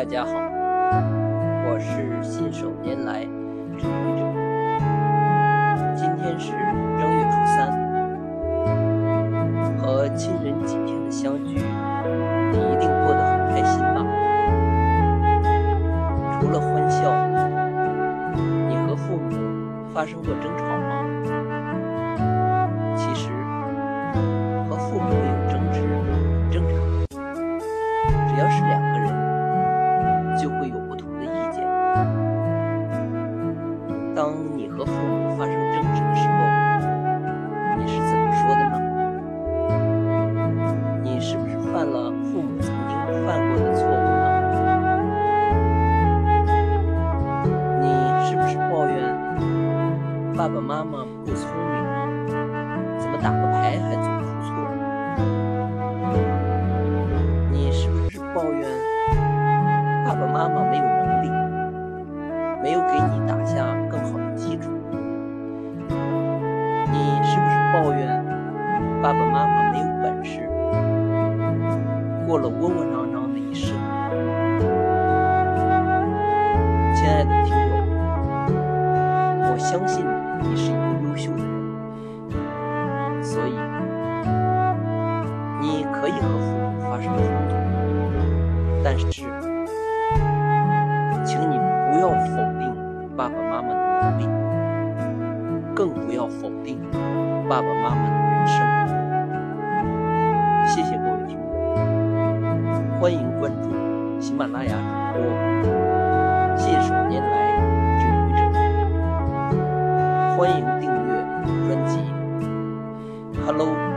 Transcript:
大家好，我是信手拈来之愚者。今天是正月初三，和亲人几天的相聚，你一定过得很开心吧？除了欢笑，你和父母发生过争吵吗？其实和父母有争执很正常，只要是两当你和父母发生争执的时候，你是怎么说的呢？你是不是犯了父母曾经犯过的错误呢？你是不是抱怨爸爸妈妈不聪明，怎么打个牌还总出错？你是不是抱怨？爸爸妈妈没有爸爸妈妈没有本事，过了窝窝囊囊的一生？亲爱的听友，我相信你是一个优秀的人，所以你可以和父母发生冲突，但是。请你不要否定爸爸妈妈的能力，更不要否定爸爸妈妈的人生。欢迎关注喜马拉雅主播信手拈来之愚者，欢迎订阅专辑。Hello。